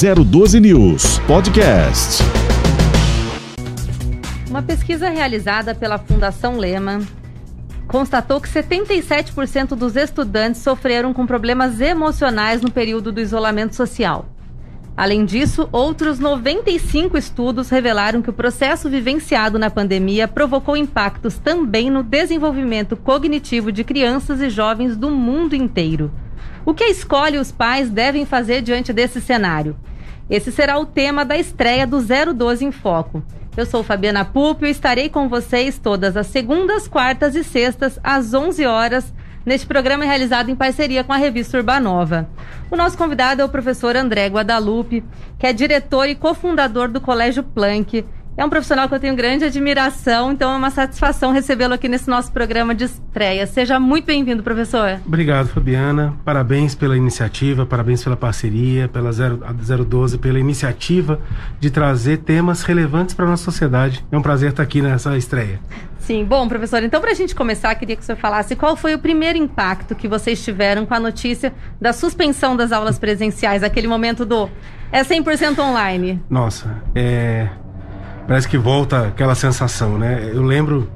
012 News Podcast. Uma pesquisa realizada pela Fundação Lema constatou que 77% dos estudantes sofreram com problemas emocionais no período do isolamento social. Além disso, outros 95 estudos revelaram que o processo vivenciado na pandemia provocou impactos também no desenvolvimento cognitivo de crianças e jovens do mundo inteiro. O que a escola e os pais devem fazer diante desse cenário? Esse será o tema da estreia do 012 em Foco. Eu sou Fabiana Púpio e estarei com vocês todas as segundas, quartas e sextas, às 11 horas, neste programa realizado em parceria com a revista Urbanova. O nosso convidado é o professor André Guadalupe, que é diretor e cofundador do Colégio Planck. É um profissional que eu tenho grande admiração, então é uma satisfação recebê-lo aqui nesse nosso programa de estreia. Seja muito bem-vindo, professor. Obrigado, Fabiana. Parabéns pela iniciativa, parabéns pela parceria, pela 012, pela iniciativa de trazer temas relevantes para a nossa sociedade. É um prazer estar aqui nessa estreia. Sim, bom, professor, então para a gente começar, queria que o senhor falasse qual foi o primeiro impacto que vocês tiveram com a notícia da suspensão das aulas presenciais, aquele momento do é 100% online. Nossa, é... parece que volta aquela sensação, né? Eu lembro,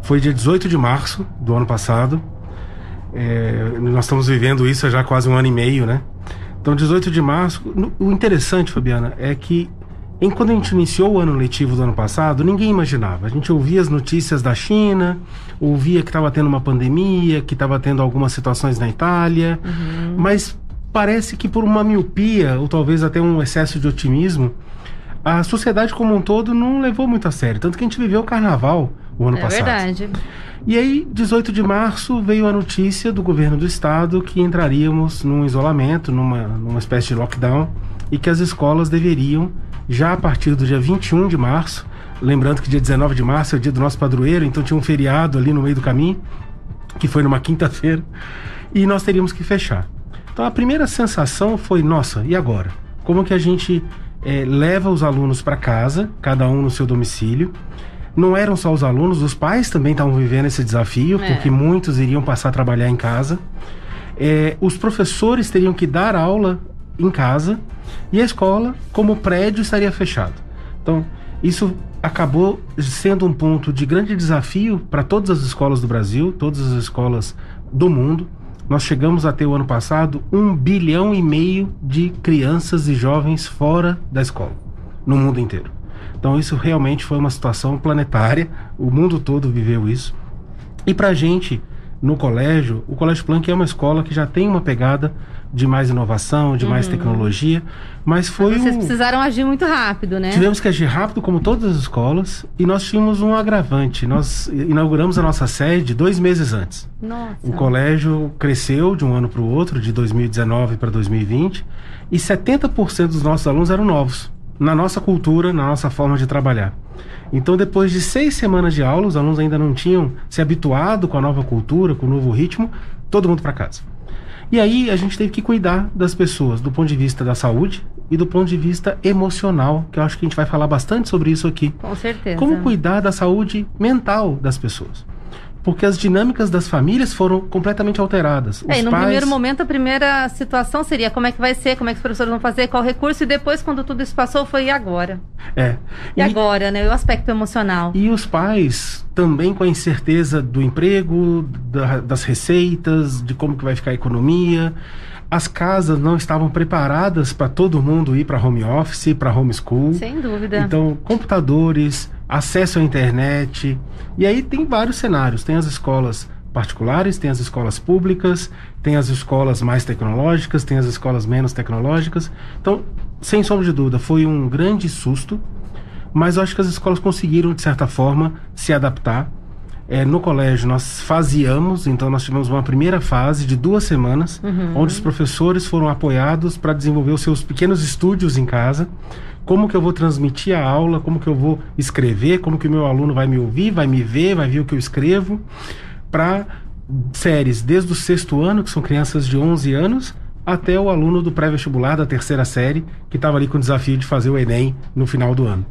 foi dia 18 de março do ano passado, é... nós estamos vivendo isso há já quase um ano e meio, né? Então, 18 de março, o interessante, Fabiana, é que em quando a gente iniciou o ano letivo do ano passado, ninguém imaginava. A gente ouvia as notícias da China, ouvia que estava tendo uma pandemia, que estava tendo algumas situações na Itália, uhum. mas parece que por uma miopia, ou talvez até um excesso de otimismo, a sociedade como um todo não levou muito a sério. Tanto que a gente viveu o carnaval o ano é passado. É verdade. E aí, 18 de março, veio a notícia do governo do estado que entraríamos num isolamento, numa, numa espécie de lockdown, e que as escolas deveriam já a partir do dia 21 de março. Lembrando que dia 19 de março é o dia do nosso padroeiro, então tinha um feriado ali no meio do caminho, que foi numa quinta-feira, e nós teríamos que fechar. Então a primeira sensação foi: nossa, e agora? Como que a gente é, leva os alunos para casa, cada um no seu domicílio? Não eram só os alunos, os pais também estavam vivendo esse desafio, é. porque muitos iriam passar a trabalhar em casa. É, os professores teriam que dar aula em casa e a escola, como prédio, estaria fechado. Então, isso acabou sendo um ponto de grande desafio para todas as escolas do Brasil, todas as escolas do mundo. Nós chegamos a ter o ano passado um bilhão e meio de crianças e jovens fora da escola, no mundo inteiro. Então, isso realmente foi uma situação planetária, o mundo todo viveu isso. E para a gente, no colégio, o Colégio Planck é uma escola que já tem uma pegada de mais inovação, de mais uhum. tecnologia, mas foi mas vocês um... precisaram agir muito rápido, né? Tivemos que agir rápido, como todas as escolas, e nós tínhamos um agravante. Nós inauguramos a nossa sede dois meses antes. Nossa. O colégio cresceu de um ano para o outro, de 2019 para 2020, e 70% dos nossos alunos eram novos, na nossa cultura, na nossa forma de trabalhar. Então, depois de seis semanas de aula, os alunos ainda não tinham se habituado com a nova cultura, com o novo ritmo, todo mundo para casa. E aí a gente teve que cuidar das pessoas do ponto de vista da saúde e do ponto de vista emocional, que eu acho que a gente vai falar bastante sobre isso aqui. Com certeza. Como cuidar da saúde mental das pessoas porque as dinâmicas das famílias foram completamente alteradas. É, e no pais... primeiro momento, a primeira situação seria como é que vai ser, como é que os professores vão fazer, qual recurso, e depois, quando tudo isso passou, foi e agora? É. E, e agora, né? O aspecto emocional. E os pais também com a incerteza do emprego, da, das receitas, de como que vai ficar a economia. As casas não estavam preparadas para todo mundo ir para home office, para homeschool. Sem dúvida. Então, computadores, acesso à internet. E aí tem vários cenários. Tem as escolas particulares, tem as escolas públicas, tem as escolas mais tecnológicas, tem as escolas menos tecnológicas. Então, sem sombra de dúvida, foi um grande susto, mas eu acho que as escolas conseguiram, de certa forma, se adaptar. É, no colégio nós faziamos, então nós tivemos uma primeira fase de duas semanas, uhum. onde os professores foram apoiados para desenvolver os seus pequenos estúdios em casa como que eu vou transmitir a aula, como que eu vou escrever, como que o meu aluno vai me ouvir, vai me ver, vai ver o que eu escrevo, para séries desde o sexto ano, que são crianças de 11 anos, até o aluno do pré-vestibular da terceira série, que estava ali com o desafio de fazer o Enem no final do ano.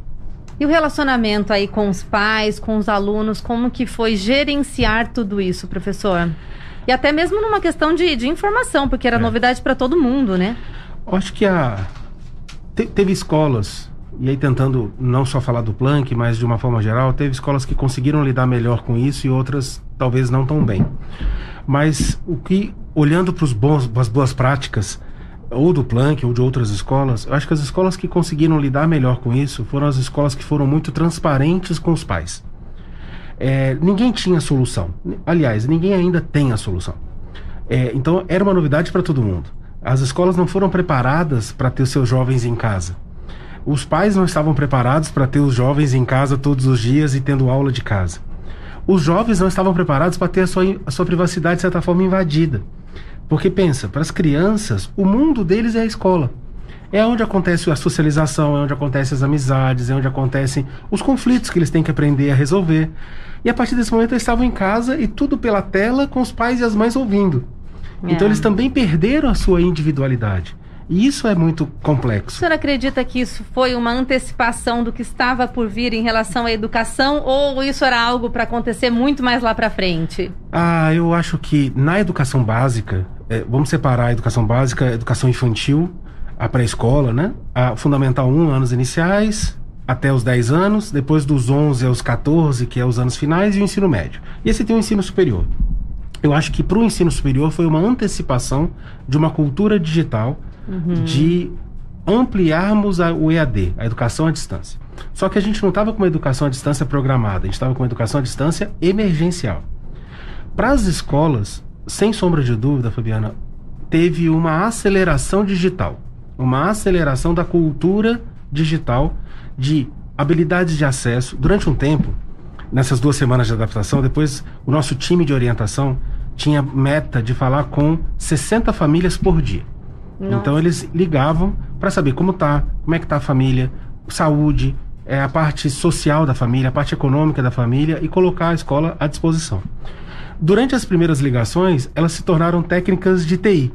E o relacionamento aí com os pais, com os alunos, como que foi gerenciar tudo isso, professor? E até mesmo numa questão de, de informação, porque era é. novidade para todo mundo, né? Acho que a, te, teve escolas, e aí tentando não só falar do Planck, mas de uma forma geral, teve escolas que conseguiram lidar melhor com isso e outras talvez não tão bem. Mas o que, olhando para as boas práticas, ou do Planck ou de outras escolas, eu acho que as escolas que conseguiram lidar melhor com isso foram as escolas que foram muito transparentes com os pais. É, ninguém tinha solução. Aliás, ninguém ainda tem a solução. É, então era uma novidade para todo mundo. As escolas não foram preparadas para ter os seus jovens em casa. Os pais não estavam preparados para ter os jovens em casa todos os dias e tendo aula de casa. Os jovens não estavam preparados para ter a sua, a sua privacidade de certa forma invadida. Porque pensa, para as crianças, o mundo deles é a escola. É onde acontece a socialização, é onde acontecem as amizades, é onde acontecem os conflitos que eles têm que aprender a resolver. E a partir desse momento eles estavam em casa e tudo pela tela com os pais e as mães ouvindo. É. Então eles também perderam a sua individualidade. E isso é muito complexo. O senhor acredita que isso foi uma antecipação do que estava por vir em relação à educação ou isso era algo para acontecer muito mais lá para frente? Ah, eu acho que na educação básica, é, vamos separar a educação básica, a educação infantil, a pré-escola, né? A fundamental 1, anos iniciais, até os 10 anos, depois dos 11 aos 14, que é os anos finais, e o ensino médio. E esse tem o ensino superior. Eu acho que para o ensino superior foi uma antecipação de uma cultura digital uhum. de ampliarmos a, o EAD, a educação à distância. Só que a gente não estava com uma educação à distância programada, a gente estava com uma educação à distância emergencial. Para as escolas, sem sombra de dúvida, Fabiana, teve uma aceleração digital, uma aceleração da cultura digital, de habilidades de acesso. Durante um tempo, nessas duas semanas de adaptação, depois o nosso time de orientação tinha meta de falar com 60 famílias por dia. Nossa. Então eles ligavam para saber como tá, como é que tá a família, saúde, é, a parte social da família, a parte econômica da família e colocar a escola à disposição. Durante as primeiras ligações, elas se tornaram técnicas de TI.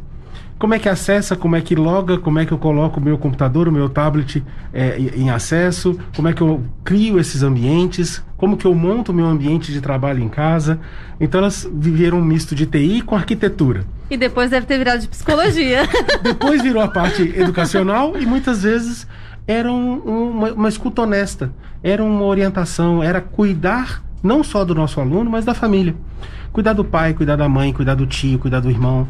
Como é que acessa, como é que loga, como é que eu coloco o meu computador, o meu tablet é, em acesso, como é que eu crio esses ambientes, como que eu monto o meu ambiente de trabalho em casa. Então elas viveram um misto de TI com arquitetura. E depois deve ter virado de psicologia. depois virou a parte educacional e muitas vezes era um, uma, uma escuta honesta, era uma orientação, era cuidar não só do nosso aluno, mas da família. Cuidar do pai, cuidar da mãe, cuidar do tio, cuidar do irmão.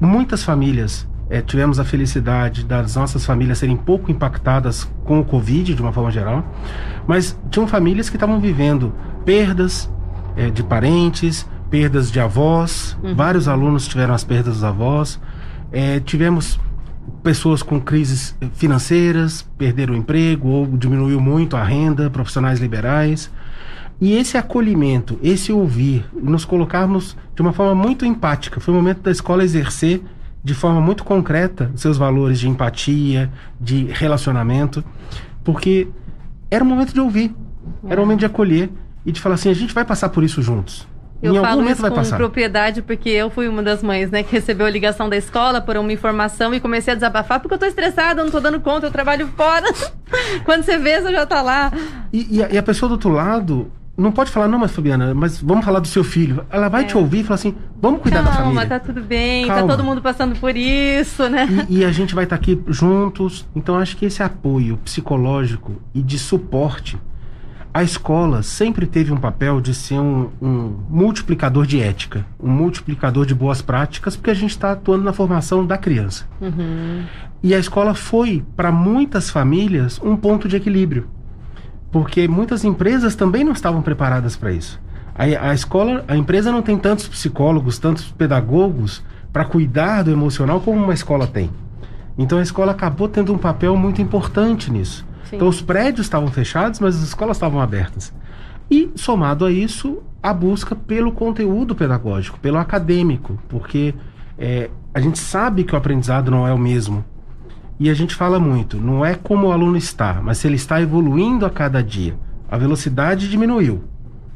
Muitas famílias é, tivemos a felicidade das nossas famílias serem pouco impactadas com o Covid, de uma forma geral, mas tinham famílias que estavam vivendo perdas é, de parentes, perdas de avós, uhum. vários alunos tiveram as perdas dos avós, é, tivemos pessoas com crises financeiras, perderam o emprego ou diminuiu muito a renda, profissionais liberais. E esse acolhimento, esse ouvir, nos colocarmos de uma forma muito empática, foi o momento da escola exercer de forma muito concreta seus valores de empatia, de relacionamento, porque era o momento de ouvir, era o momento de acolher e de falar assim: a gente vai passar por isso juntos. Eu em falo isso com passar. propriedade porque eu fui uma das mães, né, que recebeu a ligação da escola por uma informação e comecei a desabafar porque eu tô estressada, não tô dando conta, eu trabalho fora. Quando você vê, você já tá lá. E, e, a, e, a, pessoa do outro lado não pode falar, não, mas Fabiana, mas vamos falar do seu filho. Ela vai é. te ouvir e falar assim: vamos cuidar Calma, da família. Calma, tá tudo bem, tá Calma. tá todo mundo passando por isso, né? E, e a gente vai estar tá aqui juntos. Então acho que esse apoio psicológico e de suporte a escola sempre teve um papel de ser um, um, multiplicador de ética, um multiplicador de boas práticas, porque a gente está atuando na formação da criança. Uhum. E a escola foi, para muitas famílias, um ponto de equilíbrio, porque muitas empresas também não estavam preparadas para isso. A, a escola, a empresa não tem tantos psicólogos, tantos pedagogos para cuidar do emocional como uma escola tem. Então a escola acabou tendo um papel muito importante nisso. Sim. Então os prédios estavam fechados, mas as escolas estavam abertas. E somado a isso, a busca pelo conteúdo pedagógico, pelo acadêmico, porque é, a gente sabe que o aprendizado não é o mesmo. E a gente fala muito, não é como o aluno está, mas se ele está evoluindo a cada dia. A velocidade diminuiu.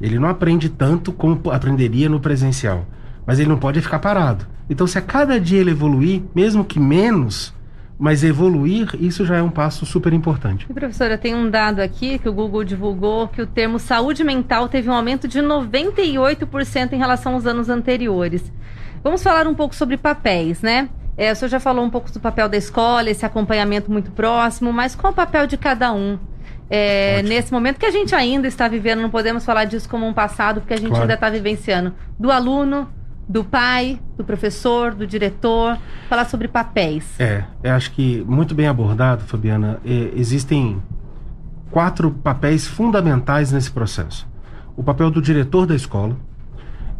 Ele não aprende tanto como aprenderia no presencial, mas ele não pode ficar parado. Então, se a cada dia ele evoluir, mesmo que menos, mas evoluir, isso já é um passo super importante. E, professora, tem um dado aqui que o Google divulgou que o termo saúde mental teve um aumento de 98% em relação aos anos anteriores. Vamos falar um pouco sobre papéis, né? É, o senhor já falou um pouco do papel da escola, esse acompanhamento muito próximo, mas qual o papel de cada um? É, nesse momento que a gente ainda está vivendo, não podemos falar disso como um passado, porque a gente Claro. ainda está vivenciando. Do aluno, do pai, do professor, do diretor, falar sobre papéis. É, eu acho que muito bem abordado, Fabiana. É, existem quatro papéis fundamentais nesse processo: o papel do diretor da escola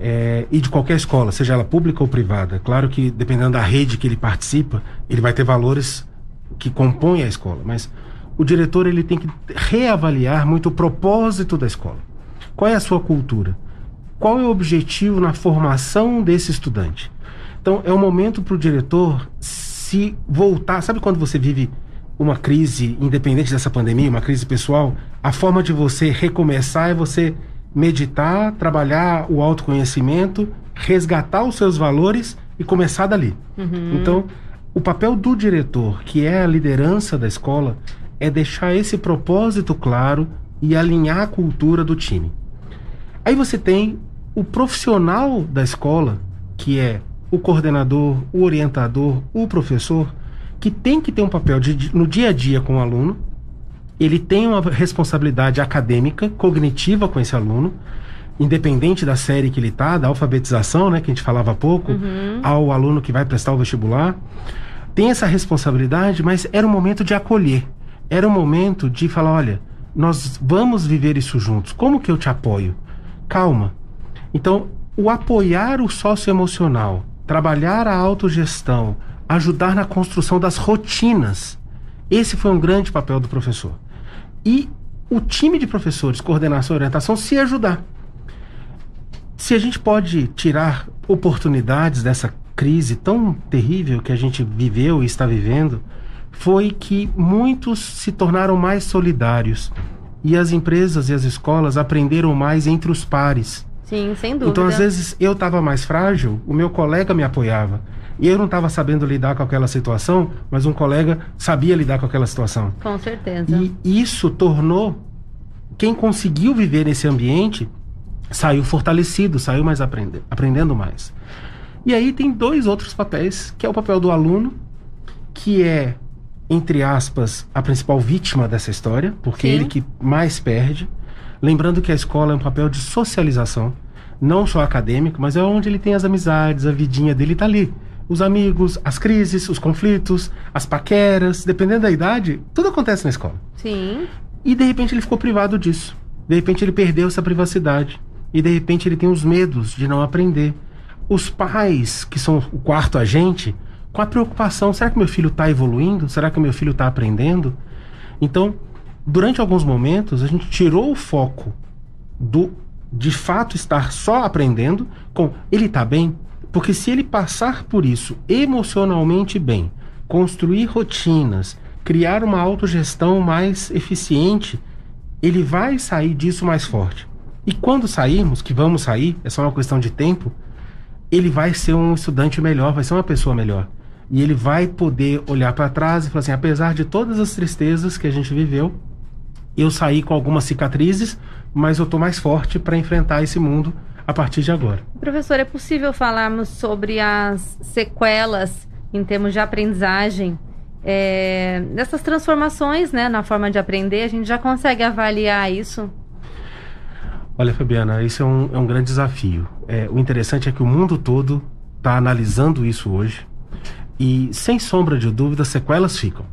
é, e de qualquer escola, seja ela pública ou privada. Claro que dependendo da rede que ele participa, ele vai ter valores que compõem a escola, mas o diretor ele tem que reavaliar muito o propósito da escola. Qual é a sua cultura? Qual é o objetivo na formação desse estudante? Então, é o momento para o diretor se voltar. Sabe quando você vive uma crise, independente dessa pandemia, uma crise pessoal? A forma de você recomeçar é você meditar, trabalhar o autoconhecimento, resgatar os seus valores e começar dali. Então, o papel do diretor, que é a liderança da escola, é deixar esse propósito claro e alinhar a cultura do time. Aí você tem o profissional da escola, que é o coordenador, o orientador, o professor, que tem que ter um papel de, no dia a dia com o aluno. Ele tem uma responsabilidade acadêmica, cognitiva com esse aluno, independente da série que ele está, da alfabetização, né, que a gente falava há pouco, ao aluno que vai prestar o vestibular. Tem essa responsabilidade, mas era um momento de acolher. Era um momento de falar, olha, nós vamos viver isso juntos. Como que eu te apoio? Calma. Então, o apoiar o socioemocional, trabalhar a autogestão, ajudar na construção das rotinas, esse foi um grande papel do professor. E o time de professores, coordenação e orientação, se ajudar. Se a gente pode tirar oportunidades dessa crise tão terrível que a gente viveu e está vivendo, foi que muitos se tornaram mais solidários e as empresas e as escolas aprenderam mais entre os pares. Sim, sem dúvida. Então, às vezes, eu estava mais frágil, o meu colega me apoiava. E eu não estava sabendo lidar com aquela situação, mas um colega sabia lidar com aquela situação. Com certeza. E isso tornou quem conseguiu viver nesse ambiente saiu fortalecido, saiu mais aprende, aprendendo mais. E aí tem dois outros papéis, que é o papel do aluno, que é entre aspas a principal vítima dessa história, porque Sim. ele que mais perde. Lembrando que a escola é um papel de socialização, não só acadêmico, mas é onde ele tem as amizades, a vidinha dele tá ali. Os amigos, as crises, os conflitos, as paqueras, dependendo da idade, tudo acontece na escola. Sim. E de repente ele ficou privado disso. De repente ele perdeu essa privacidade. E de repente ele tem os medos de não aprender. Os pais, que são o quarto agente, com a preocupação: será que meu filho está evoluindo? Será que meu filho está aprendendo? Então, durante alguns momentos, a gente tirou o foco do de fato estar só aprendendo com ele está bem, porque se ele passar por isso emocionalmente bem, construir rotinas, criar uma autogestão mais eficiente, ele vai sair disso mais forte. E quando sairmos, que vamos sair, é só uma questão de tempo, ele vai ser um estudante melhor, vai ser uma pessoa melhor. E ele vai poder olhar para trás e falar assim: apesar de todas as tristezas que a gente viveu, eu saí com algumas cicatrizes, mas eu tô mais forte para enfrentar esse mundo a partir de agora. Professor, é possível falarmos sobre as sequelas em termos de aprendizagem é, dessas transformações né, na forma de aprender? A gente já consegue avaliar isso? Olha, Fabiana, isso é um, é um grande desafio. É, o interessante é que o mundo todo está analisando isso hoje e, sem sombra de dúvida, sequelas ficam.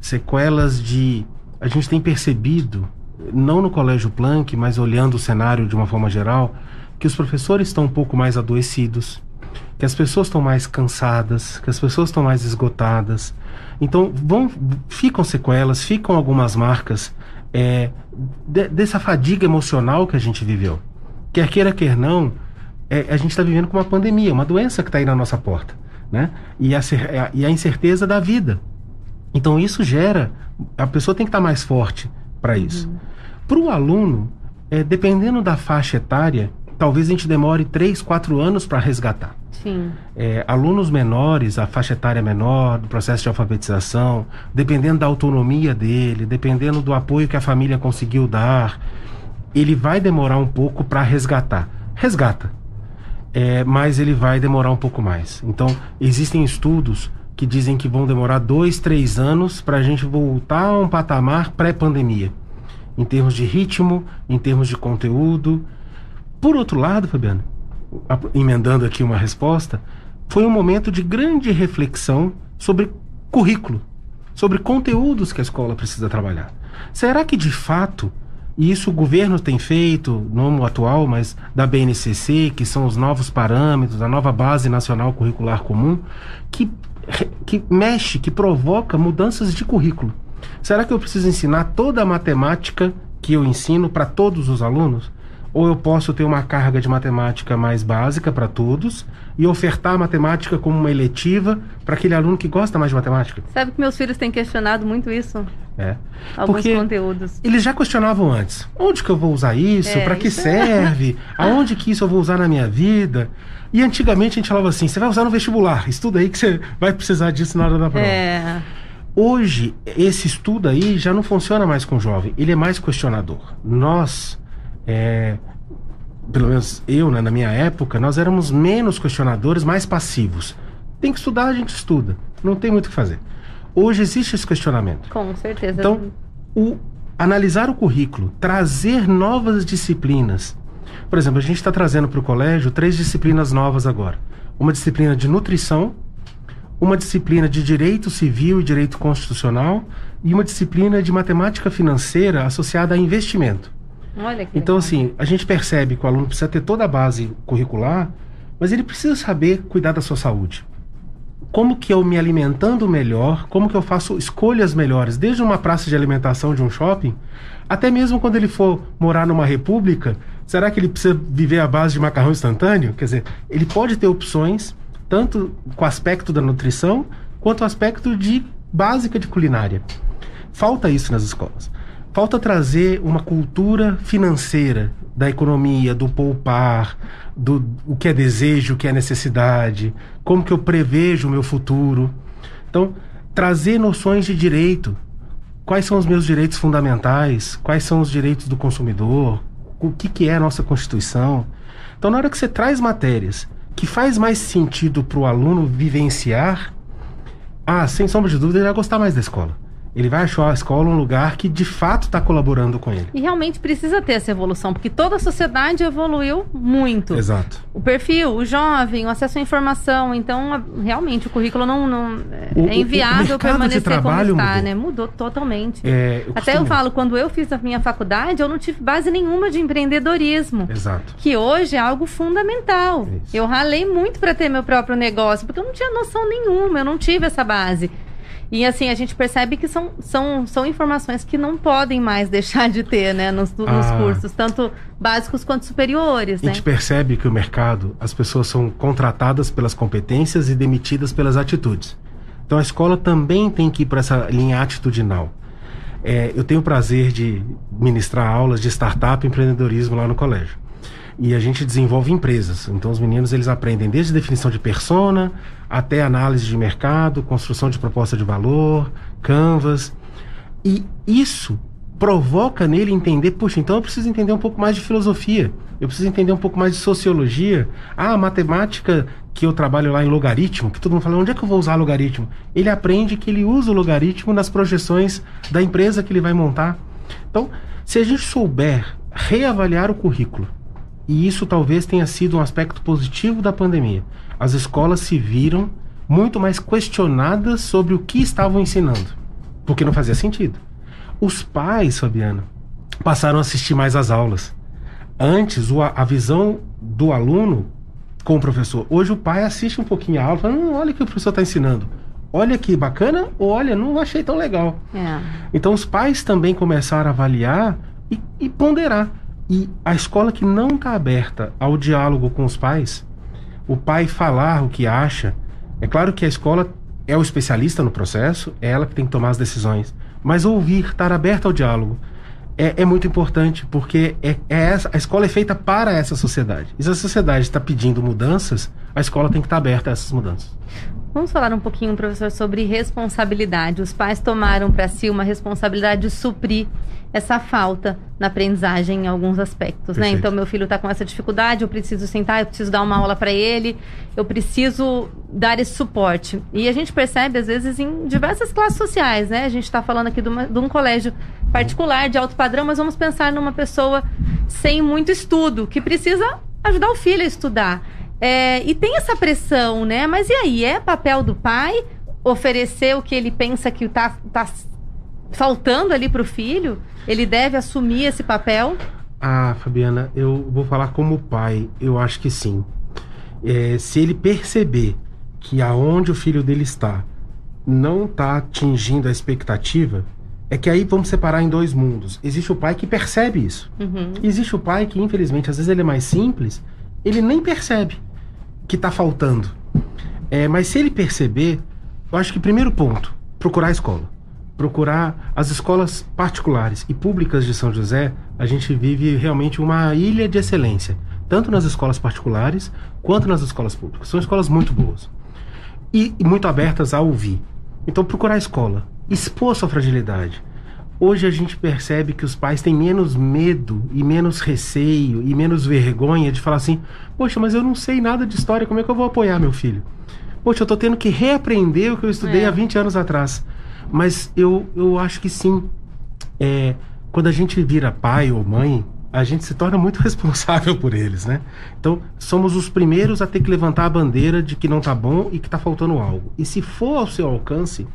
Sequelas de. A gente tem percebido, não no Colégio Planck, mas olhando o cenário de uma forma geral, que os professores estão um pouco mais adoecidos, que as pessoas estão mais cansadas, que as pessoas estão mais esgotadas. Então, vão, ficam sequelas, ficam algumas marcas é, de- dessa fadiga emocional que a gente viveu. Quer queira, quer não, é, a gente está vivendo com uma pandemia, uma doença que está aí na nossa porta. Né? E, a, a- e a incerteza da vida. Então, isso gera. A pessoa tem que estar mais forte para isso. Para o aluno, é, dependendo da faixa etária, talvez a gente demore 3, 4 anos para resgatar Sim. é, alunos menores, a faixa etária menor, do processo de alfabetização, dependendo da autonomia dele, dependendo do apoio que a família conseguiu dar, ele vai demorar um pouco para resgatar. Resgata. é, mas ele vai demorar um pouco mais. Então, existem estudos que dizem que vão demorar dois, três anos para a gente voltar a um patamar pré-pandemia, em termos de ritmo, em termos de conteúdo. Por outro lado, Fabiana, emendando aqui uma resposta, foi um momento de grande reflexão sobre currículo, sobre conteúdos que a escola precisa trabalhar. Será que de fato e isso o governo tem feito, no atual, mas da BNCC, que são os novos parâmetros, a nova base nacional curricular comum, que, que mexe, que provoca mudanças de currículo. Será que eu preciso ensinar toda a matemática que eu ensino para todos os alunos? ou eu posso ter uma carga de matemática mais básica para todos e ofertar a matemática como uma eletiva para aquele aluno que gosta mais de matemática. Sabe que meus filhos têm questionado muito isso? É. Alguns Porque conteúdos. Eles já questionavam antes. Onde que eu vou usar isso? É, para que isso é- serve? Aonde que isso eu vou usar na minha vida? E antigamente a gente falava assim: você vai usar no vestibular, estuda aí que você vai precisar disso na hora da prova. É. Hoje, esse estudo aí já não funciona mais com o jovem, ele é mais questionador. Nós, é, pelo menos eu, né, na minha época, nós éramos menos questionadores, mais passivos. Tem que estudar, a gente estuda. Não tem muito o que fazer. Hoje existe esse questionamento. Com certeza. Então, o, analisar o currículo, trazer novas disciplinas. Por exemplo, a gente está trazendo para o colégio três disciplinas novas agora: uma disciplina de nutrição, uma disciplina de direito civil e direito constitucional e uma disciplina de matemática financeira associada a investimento. Olha que Então, legal. assim, a gente percebe que o aluno precisa ter toda a base curricular, mas ele precisa saber cuidar da sua saúde. Como que eu me alimentando melhor, como que eu faço escolhas melhores, desde uma praça de alimentação de um shopping, até mesmo quando ele for morar numa república, será que ele precisa viver à base de macarrão instantâneo? Quer dizer, ele pode ter opções, tanto com o aspecto da nutrição, quanto o aspecto de básica de culinária. Falta isso nas escolas. Falta trazer uma cultura financeira da economia, do poupar, do o que é desejo, o que é necessidade, como que eu prevejo o meu futuro. Então, trazer noções de direito. Quais são os meus direitos fundamentais? Quais são os direitos do consumidor? O que, que é a nossa Constituição? Então, na hora que você traz matérias que faz mais sentido para o aluno vivenciar, ah, sem sombra de dúvida, ele vai gostar mais da escola. Ele vai achar a escola um lugar que de fato está colaborando com ele. E realmente precisa ter essa evolução, porque toda a sociedade evoluiu muito. Exato. O perfil, o jovem, o acesso à informação. Então, realmente, o currículo não, não O- o- é o inviável de permanecer como trabalho está, mudou. né? Mudou totalmente. É, Até eu falo, quando eu fiz a minha faculdade, eu não tive base nenhuma de empreendedorismo. Exato. Que hoje é algo fundamental. Isso. Eu ralei muito para ter meu próprio negócio, porque eu não tinha noção nenhuma, eu não tive essa base. E assim, a gente percebe que são, são, são informações que não podem mais deixar de ter, né, nos, nos Ah. cursos, tanto básicos quanto superiores, A né? gente percebe que o mercado, as pessoas são contratadas pelas competências e demitidas pelas atitudes. Então a escola também tem que ir para essa linha atitudinal. É, eu tenho o prazer de ministrar aulas de startup e empreendedorismo lá no colégio. E a gente desenvolve empresas. Então os meninos eles aprendem desde definição de persona até análise de mercado, construção de proposta de valor, canvas. E isso provoca nele entender, puxa, então eu preciso entender um pouco mais de filosofia, eu preciso entender um pouco mais de sociologia. Ah, a matemática que eu trabalho lá em logaritmo, que todo mundo fala, onde é que eu vou usar logaritmo? Ele aprende que ele usa o logaritmo nas projeções da empresa que ele vai montar. Então, se a gente souber reavaliar o currículo, e isso talvez tenha sido um aspecto positivo da pandemia, as escolas se viram muito mais questionadas sobre o que estavam ensinando, porque não fazia sentido. Os pais, Fabiana, passaram a assistir mais às aulas. Antes, a visão do aluno com o professor. Hoje o pai assiste um pouquinho a aula e fala, "Hum, olha o que o professor está ensinando. Olha que bacana, ou olha, não achei tão legal. É. Então os pais também começaram a avaliar e, e ponderar. E a escola que não está aberta ao diálogo com os pais, o pai falar o que acha, é claro que a escola é o especialista no processo, é ela que tem que tomar as decisões. Mas ouvir, estar aberta ao diálogo, é, é muito importante, porque é, é essa, a escola é feita para essa sociedade. E se a sociedade está pedindo mudanças, a escola tem que estar aberta a essas mudanças. Vamos falar um pouquinho, professor, sobre responsabilidade. Os pais tomaram para si uma responsabilidade de suprir essa falta na aprendizagem em alguns aspectos, né? Então, meu filho está com essa dificuldade, eu preciso sentar, eu preciso dar uma aula para ele, eu preciso dar esse suporte. E a gente percebe, às vezes, em diversas classes sociais, né? A gente está falando aqui de, uma, de um colégio particular, de alto padrão, mas vamos pensar numa pessoa sem muito estudo, que precisa ajudar o filho a estudar. É, e tem essa pressão, né? Mas e aí? É papel do pai oferecer o que ele pensa que está tá faltando ali para o filho? Ele deve assumir esse papel? Ah, Fabiana, eu vou falar como pai. Eu acho que sim. É, se ele perceber que aonde o filho dele está não está atingindo a expectativa, é que aí vamos separar em dois mundos. Existe o pai que percebe isso. Uhum. Existe o pai que, infelizmente, às vezes ele é mais simples, ele nem percebe que está faltando. É, mas se ele perceber, eu acho que primeiro ponto, procurar a escola. Procurar as escolas particulares e públicas de São José, a gente vive realmente uma ilha de excelência, tanto nas escolas particulares quanto nas escolas públicas. São escolas muito boas e, muito abertas a ouvir. Então, procurar a escola, expor sua fragilidade, Hoje a gente percebe que os pais têm menos medo e menos receio e menos vergonha de falar assim: Poxa, mas eu não sei nada de história, como é que eu vou apoiar meu filho? Poxa, eu tô tendo que reaprender o que eu estudei é. há 20 anos atrás. Mas eu, eu acho que sim. É, quando a gente vira pai ou mãe, a gente se torna muito responsável por eles, né? Então, somos os primeiros a ter que levantar a bandeira de que não tá bom e que tá faltando algo. E se for ao seu alcance,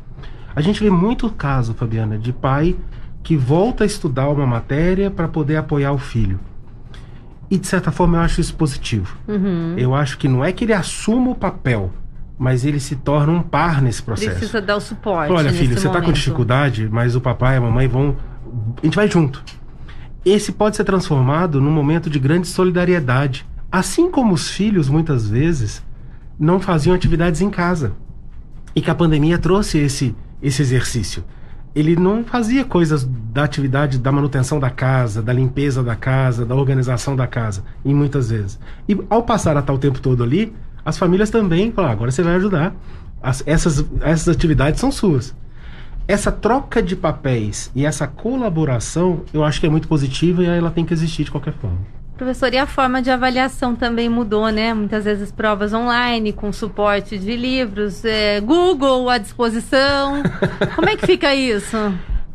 a gente vê muito caso, Fabiana, de pai que volta a estudar uma matéria para poder apoiar o filho. E de certa forma eu acho isso positivo. Uhum. Eu acho que não é que ele assuma o papel, mas ele se torna um par nesse processo. Precisa dar o suporte. Olha, filho, você está com dificuldade, mas o papai e a mamãe vão. A gente vai junto. Esse pode ser transformado num momento de grande solidariedade. Assim como os filhos, muitas vezes, não faziam atividades em casa. E que a pandemia trouxe esse, esse exercício. Ele não fazia coisas da atividade da manutenção da casa, da limpeza da casa, da organização da casa, e muitas vezes. E ao passar a o tempo todo ali, as famílias também falam, ah, agora você vai ajudar. As, essas, essas atividades são suas. Essa troca de papéis e essa colaboração, eu acho que é muito positiva e ela tem que existir de qualquer forma. Professor, e a forma de avaliação também mudou, né? Muitas vezes provas online, com suporte de livros, é, Google à disposição. Como é que fica isso?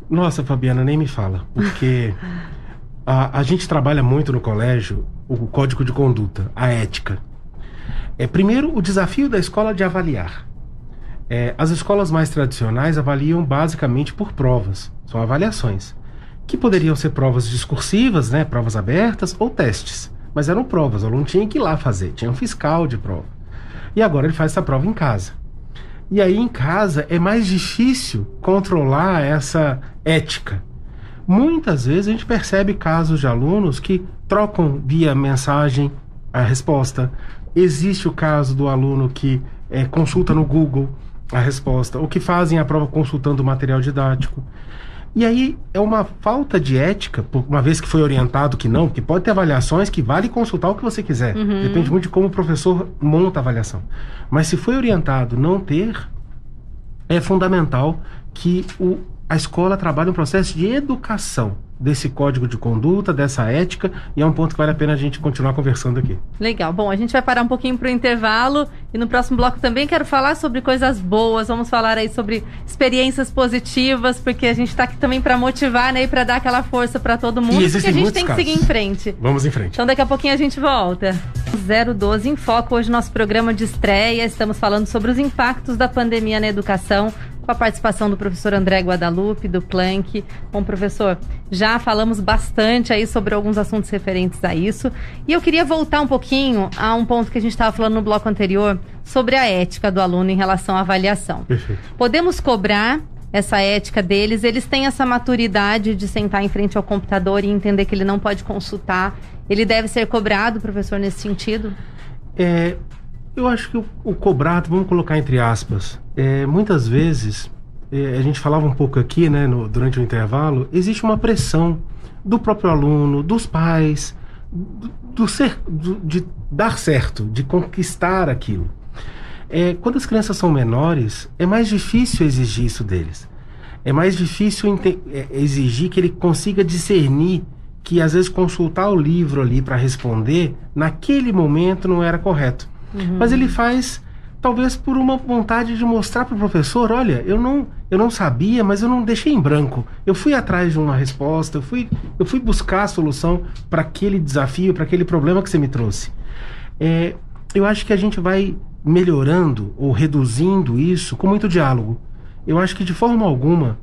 Nossa, Fabiana, nem me fala. Porque a, a gente trabalha muito no colégio o código de conduta, a ética. É, primeiro, o desafio da escola de avaliar. É, as escolas mais tradicionais avaliam basicamente por provas, são avaliações que poderiam ser provas discursivas, né, provas abertas ou testes. Mas eram provas, o aluno tinha que ir lá fazer, tinha um fiscal de prova. E agora ele faz essa prova em casa. E aí em casa é mais difícil controlar essa ética. Muitas vezes a gente percebe casos de alunos que trocam via mensagem a resposta. Existe o caso do aluno que é, consulta no Google a resposta, ou que fazem a prova consultando o material didático. E aí é uma falta de ética, uma vez que foi orientado que não, que pode ter avaliações que vale consultar o que você quiser. Uhum. Depende muito de como o professor monta a avaliação. Mas se foi orientado não ter, é fundamental que o, a escola trabalhe um processo de educação desse código de conduta, dessa ética, e é um ponto que vale a pena a gente continuar conversando aqui. Legal. Bom, a gente vai parar um pouquinho para o intervalo e no próximo bloco também quero falar sobre coisas boas. Vamos falar aí sobre experiências positivas, porque a gente está aqui também para motivar, né, e para dar aquela força para todo mundo, porque a gente tem que seguir em frente. Vamos em frente. Então daqui a pouquinho a gente volta. 012 em Foco, hoje nosso programa de estreia. Estamos falando sobre os impactos da pandemia na educação com a participação do professor André Guadalupe, do Planck. Bom, professor, já falamos bastante aí sobre alguns assuntos referentes a isso. E eu queria voltar um pouquinho a um ponto que a gente estava falando no bloco anterior, sobre a ética do aluno em relação à avaliação. Perfeito. Podemos cobrar essa ética deles, eles têm essa maturidade de sentar em frente ao computador e entender que ele não pode consultar. Ele deve ser cobrado, professor, nesse sentido? É, eu acho que o, o cobrado, vamos colocar entre aspas, é, muitas vezes, é, a gente falava um pouco aqui, né, no, durante o intervalo, existe uma pressão do próprio aluno, dos pais, do, do ser, do, de dar certo, de conquistar aquilo. É, quando as crianças são menores, é mais difícil exigir isso deles. É mais difícil é, exigir que ele consiga discernir que às vezes consultar o livro ali para responder naquele momento não era correto. Uhum. Mas ele faz talvez por uma vontade de mostrar para o professor, olha, eu não, eu não sabia, mas eu não deixei em branco. Eu fui atrás de uma resposta, eu fui, eu fui buscar a solução para aquele desafio, para aquele problema que você me trouxe. É, eu acho que a gente vai melhorando ou reduzindo isso com muito diálogo. Eu acho que de forma alguma,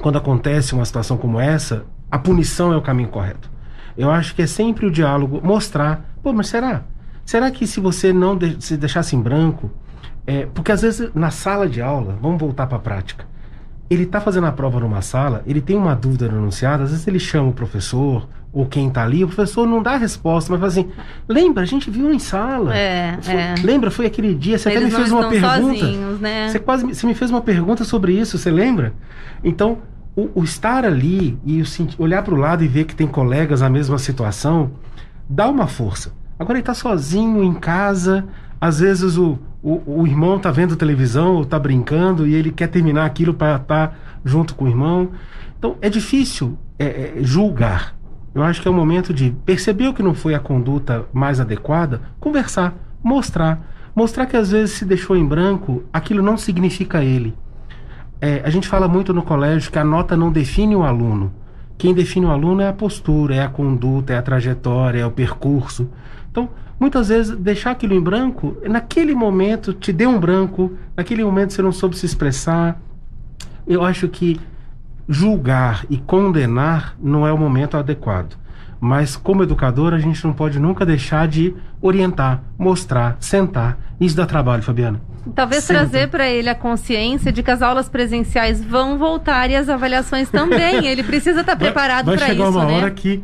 quando acontece uma situação como essa, a punição é o caminho correto. Eu acho que é sempre o diálogo mostrar, pô, mas será? Será que se você não de se deixasse em branco, é, porque às vezes na sala de aula, vamos voltar para a prática, ele está fazendo a prova numa sala, ele tem uma dúvida no enunciado, às vezes ele chama o professor ou quem está ali, o professor não dá a resposta, mas fala assim: lembra, a gente viu em sala. É, foi, é. Lembra, foi aquele dia, você Eles até me fez uma pergunta. Sozinhos, né? Você quase você me fez uma pergunta sobre isso, você lembra? Então, o, o estar ali e o, olhar para o lado e ver que tem colegas na mesma situação, dá uma força. Agora ele está sozinho em casa, às vezes o, o, o irmão está vendo televisão ou está brincando e ele quer terminar aquilo para estar tá junto com o irmão. Então é difícil é, é, julgar. Eu acho que é o momento de perceber o que não foi a conduta mais adequada, conversar, mostrar. Mostrar que às vezes se deixou em branco, aquilo não significa ele. É, a gente fala muito no colégio que a nota não define o aluno. Quem define o aluno é a postura, é a conduta, é a trajetória, é o percurso. Então, muitas vezes, deixar aquilo em branco, naquele momento te deu um branco, naquele momento você não soube se expressar. Eu acho que julgar e condenar não é o momento adequado. Mas, como educador, a gente não pode nunca deixar de orientar, mostrar, sentar. Isso dá trabalho, Fabiana. Talvez Sempre. trazer para ele a consciência de que as aulas presenciais vão voltar e as avaliações também. ele precisa estar tá preparado para isso. Vai chegar uma né? hora que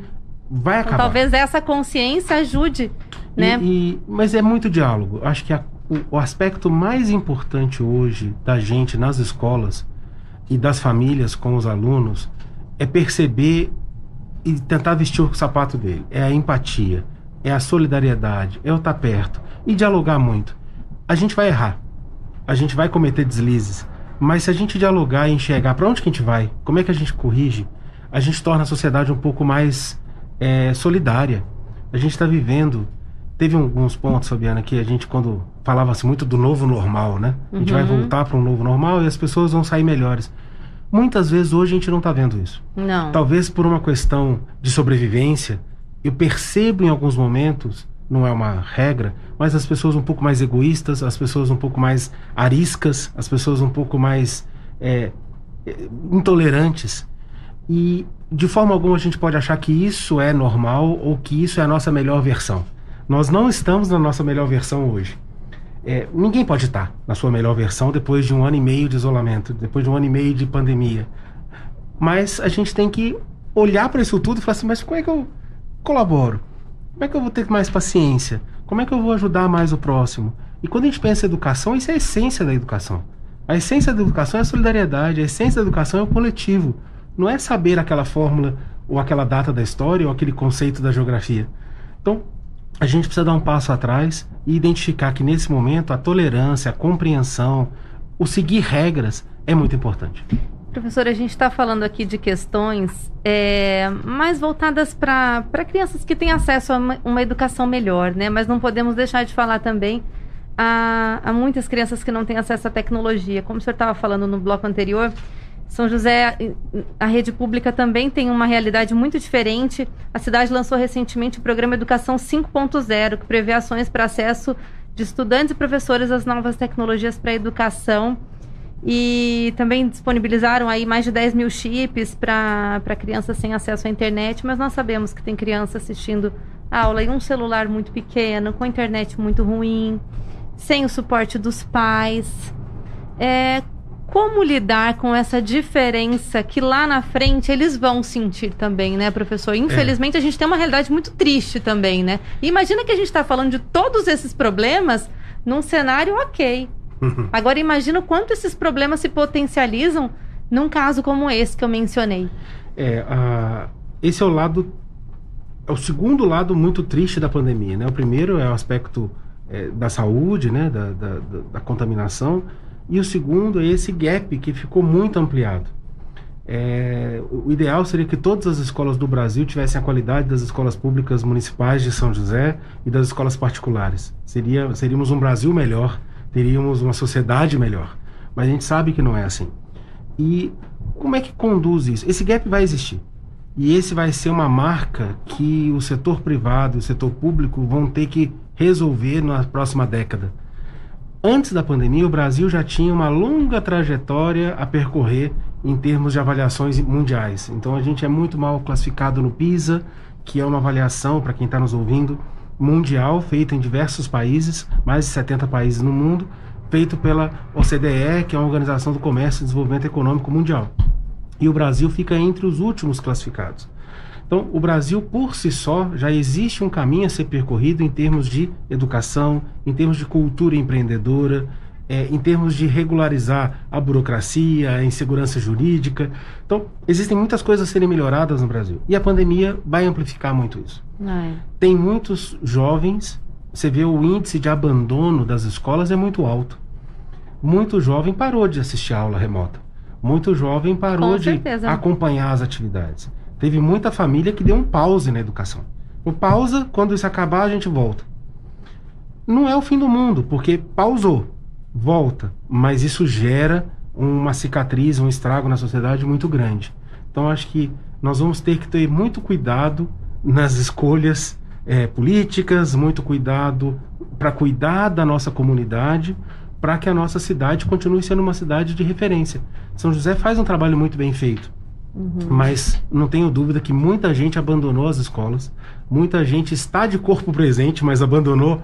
vai então, acabar. talvez essa consciência ajude, né? E, e, mas é muito diálogo. Acho que a, o, o aspecto mais importante hoje da gente nas escolas e das famílias com os alunos é perceber e tentar vestir o sapato dele. É a empatia, é a solidariedade, é o estar perto e dialogar muito. A gente vai errar, a gente vai cometer deslizes, mas se a gente dialogar e enxergar para onde que a gente vai, como é que a gente corrige, a gente torna a sociedade um pouco mais é, solidária. A gente está vivendo. Teve alguns pontos, Fabiana, que a gente, quando falava-se muito do novo normal, né? A gente uhum. vai voltar para um novo normal e as pessoas vão sair melhores. Muitas vezes hoje a gente não está vendo isso. Não. Talvez por uma questão de sobrevivência. Eu percebo em alguns momentos, não é uma regra, mas as pessoas um pouco mais egoístas, as pessoas um pouco mais ariscas, as pessoas um pouco mais é, é intolerantes. E de forma alguma a gente pode achar que isso é normal ou que isso é a nossa melhor versão. Nós não estamos na nossa melhor versão hoje. É, ninguém pode estar na sua melhor versão depois de um ano e meio de isolamento, depois de um ano e meio de pandemia. Mas a gente tem que olhar para isso tudo e falar assim: mas como é que eu colaboro? Como é que eu vou ter mais paciência? Como é que eu vou ajudar mais o próximo? E quando a gente pensa em educação, isso é a essência da educação. A essência da educação é a solidariedade, a essência da educação é o coletivo. Não é saber aquela fórmula ou aquela data da história ou aquele conceito da geografia. Então, a gente precisa dar um passo atrás e identificar que nesse momento a tolerância, a compreensão, o seguir regras é muito importante. Professor, a gente está falando aqui de questões é, mais voltadas para crianças que têm acesso a uma, uma, educação melhor, né? Mas não podemos deixar de falar também a, a muitas crianças que não têm acesso à tecnologia. Como o senhor estava falando no bloco anterior, são José, a rede pública também tem uma realidade muito diferente. A cidade lançou recentemente o programa Educação 5.0, que prevê ações para acesso de estudantes e professores às novas tecnologias para a educação. E também disponibilizaram aí mais de 10 mil chips para crianças sem acesso à internet, mas nós sabemos que tem criança assistindo aula em um celular muito pequeno, com internet muito ruim, sem o suporte dos pais. É, como lidar com essa diferença que lá na frente eles vão sentir também, né, professor? Infelizmente, é. a gente tem uma realidade muito triste também, né? E imagina que a gente está falando de todos esses problemas num cenário ok. Uhum. Agora, imagina o quanto esses problemas se potencializam num caso como esse que eu mencionei. É, esse é o lado. É o segundo lado muito triste da pandemia, né? O primeiro é o aspecto é, da saúde, né, da, da, da contaminação, e o segundo é esse gap que ficou muito ampliado. É, o ideal seria que todas as escolas do Brasil tivessem a qualidade das escolas públicas municipais de São José e das escolas particulares. Seria, seríamos um Brasil melhor, teríamos uma sociedade melhor. Mas a gente sabe que não é assim. E como é que conduz isso? Esse gap vai existir. E esse vai ser uma marca que o setor privado e o setor público vão ter que resolver na próxima década. Antes da pandemia, o Brasil já tinha uma longa trajetória a percorrer em termos de avaliações mundiais. Então a gente é muito mal classificado no PISA, que é uma avaliação, para quem está nos ouvindo, mundial, feita em diversos países, mais de 70 países no mundo, feito pela OCDE, que é a Organização do Comércio e Desenvolvimento Econômico Mundial. E o Brasil fica entre os últimos classificados. Então, o Brasil, por si só, já existe um caminho a ser percorrido em termos de educação, em termos de cultura empreendedora, é, em termos de regularizar a burocracia, a insegurança jurídica. Então, existem muitas coisas a serem melhoradas no Brasil. E a pandemia vai amplificar muito isso. É. Tem muitos jovens, você vê o índice de abandono das escolas é muito alto. Muito jovem parou de assistir aula remota. Muito jovem parou de acompanhar as atividades. Teve muita família que deu um pause na educação. O pausa, quando isso acabar, a gente volta. Não é o fim do mundo, porque pausou volta, mas isso gera uma cicatriz, um estrago na sociedade muito grande. Então acho que nós vamos ter que ter muito cuidado nas escolhas é, políticas, muito cuidado para cuidar da nossa comunidade, para que a nossa cidade continue sendo uma cidade de referência. São José faz um trabalho muito bem feito, uhum. mas não tenho dúvida que muita gente abandonou as escolas, muita gente está de corpo presente, mas abandonou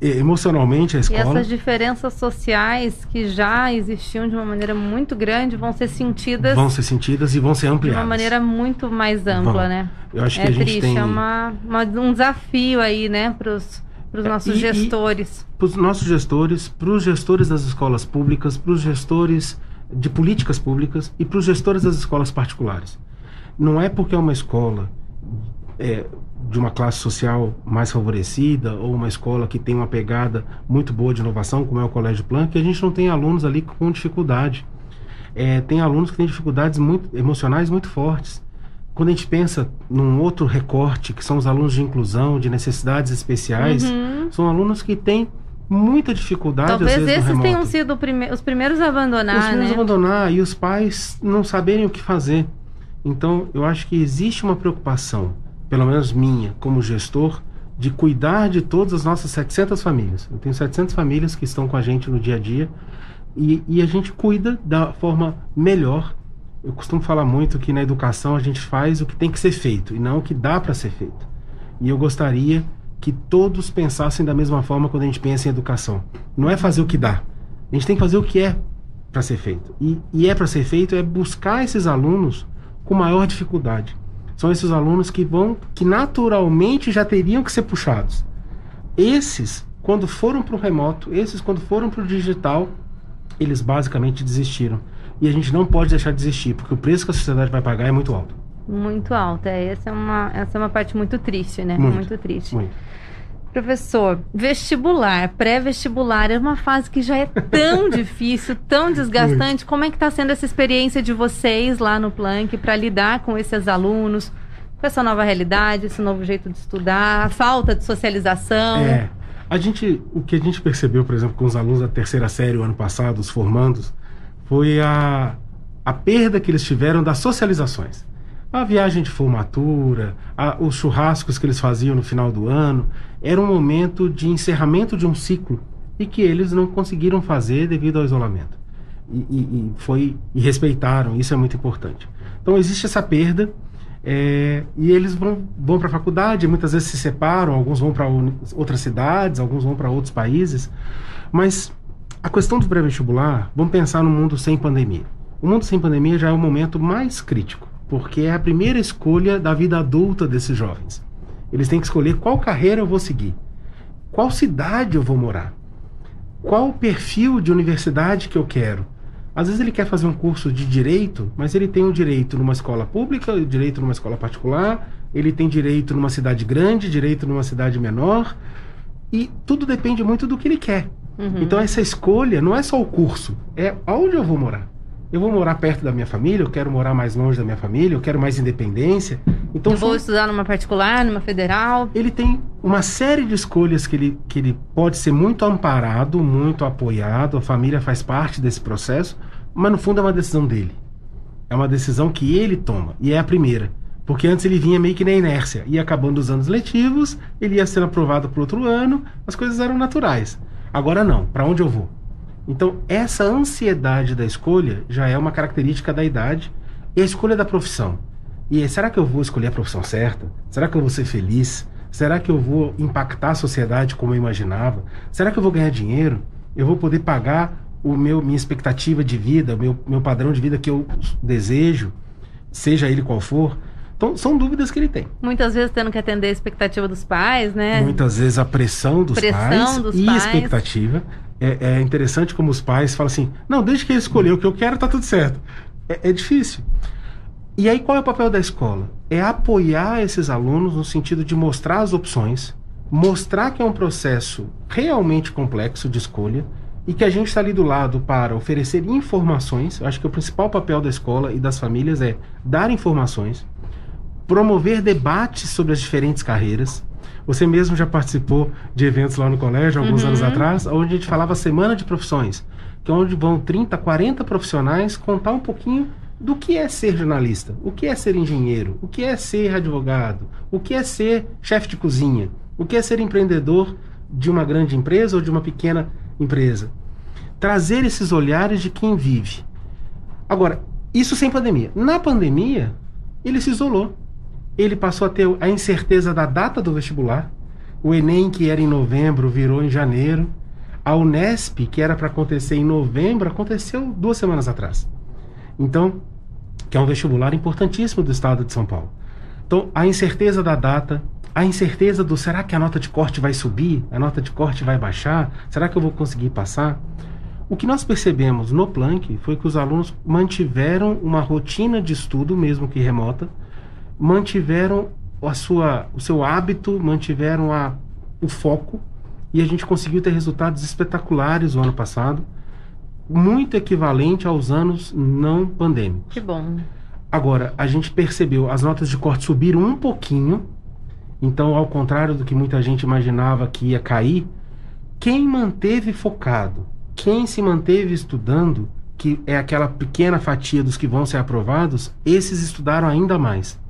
emocionalmente a escola. E essas diferenças sociais que já existiam de uma maneira muito grande vão ser sentidas. Vão ser sentidas e vão ser ampliadas. De uma maneira muito mais ampla, vão. né? Eu acho é que a gente triste, tem... é uma, uma, um desafio aí, né, para os é, nossos e, gestores. Para os nossos gestores, para os gestores das escolas públicas, para os gestores de políticas públicas e para os gestores das escolas particulares. Não é porque é uma escola é, de uma classe social mais favorecida ou uma escola que tem uma pegada muito boa de inovação, como é o Colégio Plan, que a gente não tem alunos ali com dificuldade. É, tem alunos que têm dificuldades muito emocionais muito fortes. Quando a gente pensa num outro recorte, que são os alunos de inclusão, de necessidades especiais, uhum. são alunos que têm muita dificuldade. Talvez vezes, esses tenham sido prime os primeiros a abandonar. Os primeiros né? a abandonar e os pais não saberem o que fazer. Então, eu acho que existe uma preocupação pelo menos minha, como gestor, de cuidar de todas as nossas 700 famílias. Eu tenho 700 famílias que estão com a gente no dia a dia e, e a gente cuida da forma melhor. Eu costumo falar muito que na educação a gente faz o que tem que ser feito e não o que dá para ser feito. E eu gostaria que todos pensassem da mesma forma quando a gente pensa em educação. Não é fazer o que dá, a gente tem que fazer o que é para ser feito. E, e é para ser feito é buscar esses alunos com maior dificuldade são esses alunos que vão, que naturalmente já teriam que ser puxados. Esses, quando foram para o remoto, esses, quando foram para o digital, eles basicamente desistiram. E a gente não pode deixar de desistir, porque o preço que a sociedade vai pagar é muito alto. Muito alto, é. Essa é uma, essa é uma parte muito triste, né? Muito, muito triste. Muito. Professor, vestibular, pré-vestibular é uma fase que já é tão difícil, tão desgastante. Muito. Como é que está sendo essa experiência de vocês lá no Planck para lidar com esses alunos, com essa nova realidade, esse novo jeito de estudar, a falta de socialização? É, a gente, o que a gente percebeu, por exemplo, com os alunos da terceira série o ano passado, os formandos, foi a, a perda que eles tiveram das socializações a viagem de formatura, a, os churrascos que eles faziam no final do ano, era um momento de encerramento de um ciclo e que eles não conseguiram fazer devido ao isolamento. E, e, e foi e respeitaram, isso é muito importante. Então existe essa perda é, e eles vão, vão para a faculdade, muitas vezes se separam, alguns vão para outras cidades, alguns vão para outros países, mas a questão do pré-vestibular, vamos pensar no mundo sem pandemia. O mundo sem pandemia já é o momento mais crítico porque é a primeira escolha da vida adulta desses jovens. Eles têm que escolher qual carreira eu vou seguir, qual cidade eu vou morar, qual o perfil de universidade que eu quero. Às vezes ele quer fazer um curso de direito, mas ele tem o direito numa escola pública, o direito numa escola particular, ele tem direito numa cidade grande, direito numa cidade menor. E tudo depende muito do que ele quer. Uhum. Então essa escolha não é só o curso, é aonde eu vou morar. Eu vou morar perto da minha família, eu quero morar mais longe da minha família, eu quero mais independência. Então eu vou são- estudar numa particular, numa federal. ele tem uma série de escolhas que ele, que ele pode ser muito amparado, muito apoiado, a família faz parte desse processo, mas no fundo é uma decisão dele. É uma decisão que ele toma, e é a primeira. Porque antes ele vinha meio que na inércia, ia acabando os anos letivos, ele ia sendo aprovado para outro ano, as coisas eram naturais. Agora não, para onde eu vou? Então, essa ansiedade da escolha já é uma característica da idade e a escolha da profissão. E será que eu vou escolher a profissão certa? Será que eu vou ser feliz? Será que eu vou impactar a sociedade como eu imaginava? Será que eu vou ganhar dinheiro? Eu vou poder pagar o meu minha expectativa de vida, o meu, meu padrão de vida que eu desejo, seja ele qual for? Então, são dúvidas que ele tem. Muitas vezes tendo que atender a expectativa dos pais, né? Muitas vezes a pressão dos Pressão pais dos e pais. expectativa. É, é interessante como os pais falam assim: não, desde que ele escolheu o que eu quero, tá tudo certo. É, é difícil. E aí, qual é o papel da escola? É apoiar esses alunos no sentido de mostrar as opções, mostrar que é um processo realmente complexo de escolha e que a gente está ali do lado para oferecer informações. Eu acho que o principal papel da escola e das famílias é dar informações, promover debates sobre as diferentes carreiras. Você mesmo já participou de eventos lá no colégio, alguns Uhum. anos atrás, onde a gente falava Semana de Profissões, que é onde vão 30, 40 profissionais contar um pouquinho do que é ser jornalista, o que é ser engenheiro, o que é ser advogado, o que é ser chefe de cozinha, o que é ser empreendedor de uma grande empresa ou de uma pequena empresa. Trazer esses olhares de quem vive. Agora, isso sem pandemia. Na pandemia, ele se isolou. Ele passou a ter a incerteza da data do vestibular. O Enem, que era em novembro, virou em janeiro. A Unesp, que era para acontecer em novembro, aconteceu duas semanas atrás. Então, que é um vestibular importantíssimo do estado de São Paulo. Então, a incerteza da data, a incerteza do será que a nota de corte vai subir? A nota de corte vai baixar? Será que eu vou conseguir passar? O que nós percebemos no Planck foi que os alunos mantiveram uma rotina de estudo, mesmo que remota, mantiveram a sua, o seu hábito, mantiveram a, o foco, e a gente conseguiu ter resultados espetaculares o ano passado, muito equivalente aos anos não pandêmicos. Que bom. Agora, a gente percebeu, as notas de corte subiram um pouquinho, então, ao contrário do que muita gente imaginava que ia cair, quem manteve focado, quem se manteve estudando, que é aquela pequena fatia dos que vão ser aprovados, esses estudaram ainda mais.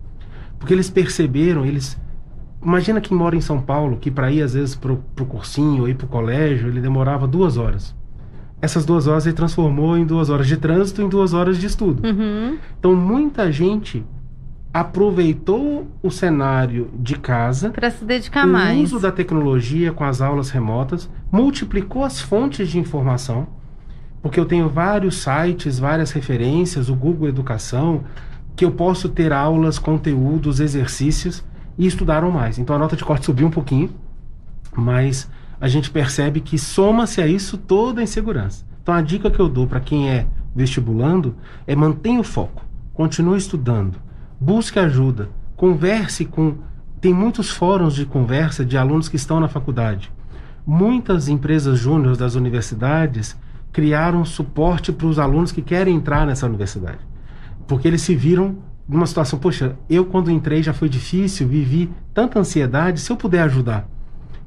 Porque eles perceberam, eles. Imagina quem mora em São Paulo, que para ir às vezes pro, pro cursinho ou ir pro colégio, ele demorava duas horas. Essas duas horas ele transformou em duas horas de trânsito em duas horas de estudo. Uhum. Então muita gente aproveitou o cenário de casa, Para se dedicar o mais. uso da tecnologia com as aulas remotas, multiplicou as fontes de informação, porque eu tenho vários sites, várias referências, o Google Educação, que eu posso ter aulas, conteúdos, exercícios e estudaram mais. Então a nota de corte subiu um pouquinho, mas a gente percebe que soma-se a isso toda a insegurança. Então a dica que eu dou para quem é vestibulando é mantenha o foco, continue estudando, busque ajuda, converse com. Tem muitos fóruns de conversa de alunos que estão na faculdade. Muitas empresas júniores das universidades criaram suporte para os alunos que querem entrar nessa universidade. Porque eles se viram numa situação, poxa, eu quando entrei já foi difícil, vivi tanta ansiedade, se eu puder ajudar.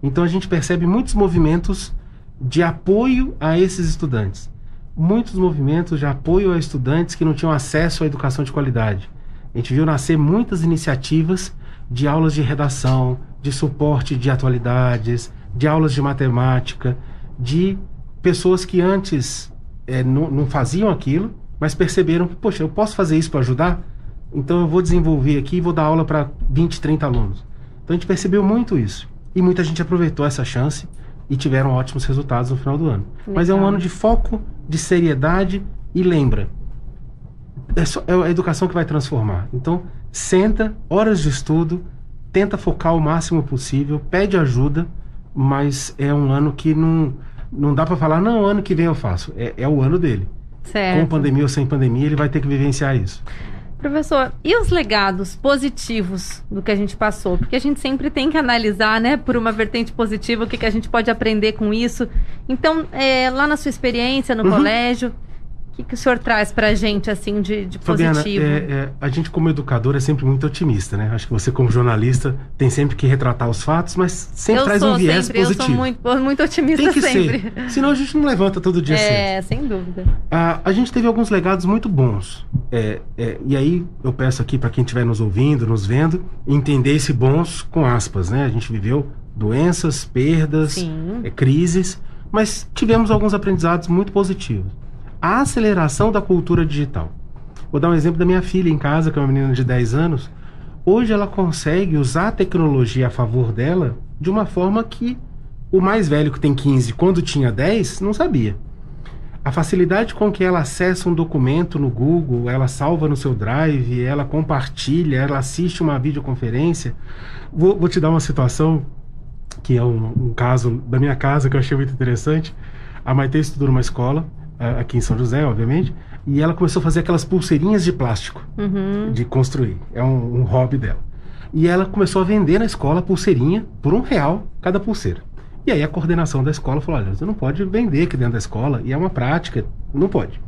Então a gente percebe muitos movimentos de apoio a esses estudantes. Muitos movimentos de apoio a estudantes que não tinham acesso à educação de qualidade. A gente viu nascer muitas iniciativas de aulas de redação, de suporte de atualidades, de aulas de matemática, de pessoas que antes eh, não, não faziam aquilo, mas perceberam que, poxa, eu posso fazer isso para ajudar? Então eu vou desenvolver aqui e vou dar aula para 20, 30 alunos. Então a gente percebeu muito isso. E muita gente aproveitou essa chance e tiveram ótimos resultados no final do ano. Mas é um Legal. ano de foco, de seriedade e lembra, é, só, é a educação que vai transformar. Então, senta, horas de estudo, tenta focar o máximo possível, pede ajuda, mas é um ano que não, não dá para falar, não, ano que vem eu faço. É, é o ano dele. Com Certo. pandemia ou sem pandemia, ele vai ter que vivenciar isso. Professor, e os legados positivos do que a gente passou? Porque a gente sempre tem que analisar, né, por uma vertente positiva, o que, que a gente pode aprender com isso. Então, é, lá na sua experiência no uhum. colégio, que, que o senhor traz para a gente, assim, de, de Fabiana, positivo? É, é, a gente, como educador, é sempre muito otimista, né? Acho que você, como jornalista, tem sempre que retratar os fatos, mas sempre eu traz um viés sempre, positivo. Eu sou muito, muito otimista tem que sempre. Ser. Senão a gente não levanta todo dia cedo. É, sem dúvida. Ah, a gente teve alguns legados muito bons. É, é, e aí eu peço aqui para quem estiver nos ouvindo, nos vendo, entender esse bons com aspas, né? A gente viveu doenças, perdas, é, crises, mas tivemos alguns aprendizados muito positivos a aceleração da cultura digital. Vou dar um exemplo da minha filha em casa, que é uma menina de 10 anos. Hoje ela consegue usar a tecnologia a favor dela de uma forma que o mais velho, que tem 15, quando tinha 10, não sabia. A facilidade com que ela acessa um documento no Google, ela salva no seu Drive, ela compartilha, ela assiste uma videoconferência. Vou, vou te dar uma situação que é um, um, caso da minha casa que eu achei muito interessante. A Maite estudou numa escola aqui em São José, obviamente, e ela começou a fazer aquelas pulseirinhas de plástico uhum. de construir. É um, um, hobby dela. E ela começou a vender na escola pulseirinha por um real cada pulseira. E aí a coordenação da escola falou: olha, você não pode vender aqui dentro da escola, e é uma prática, não pode.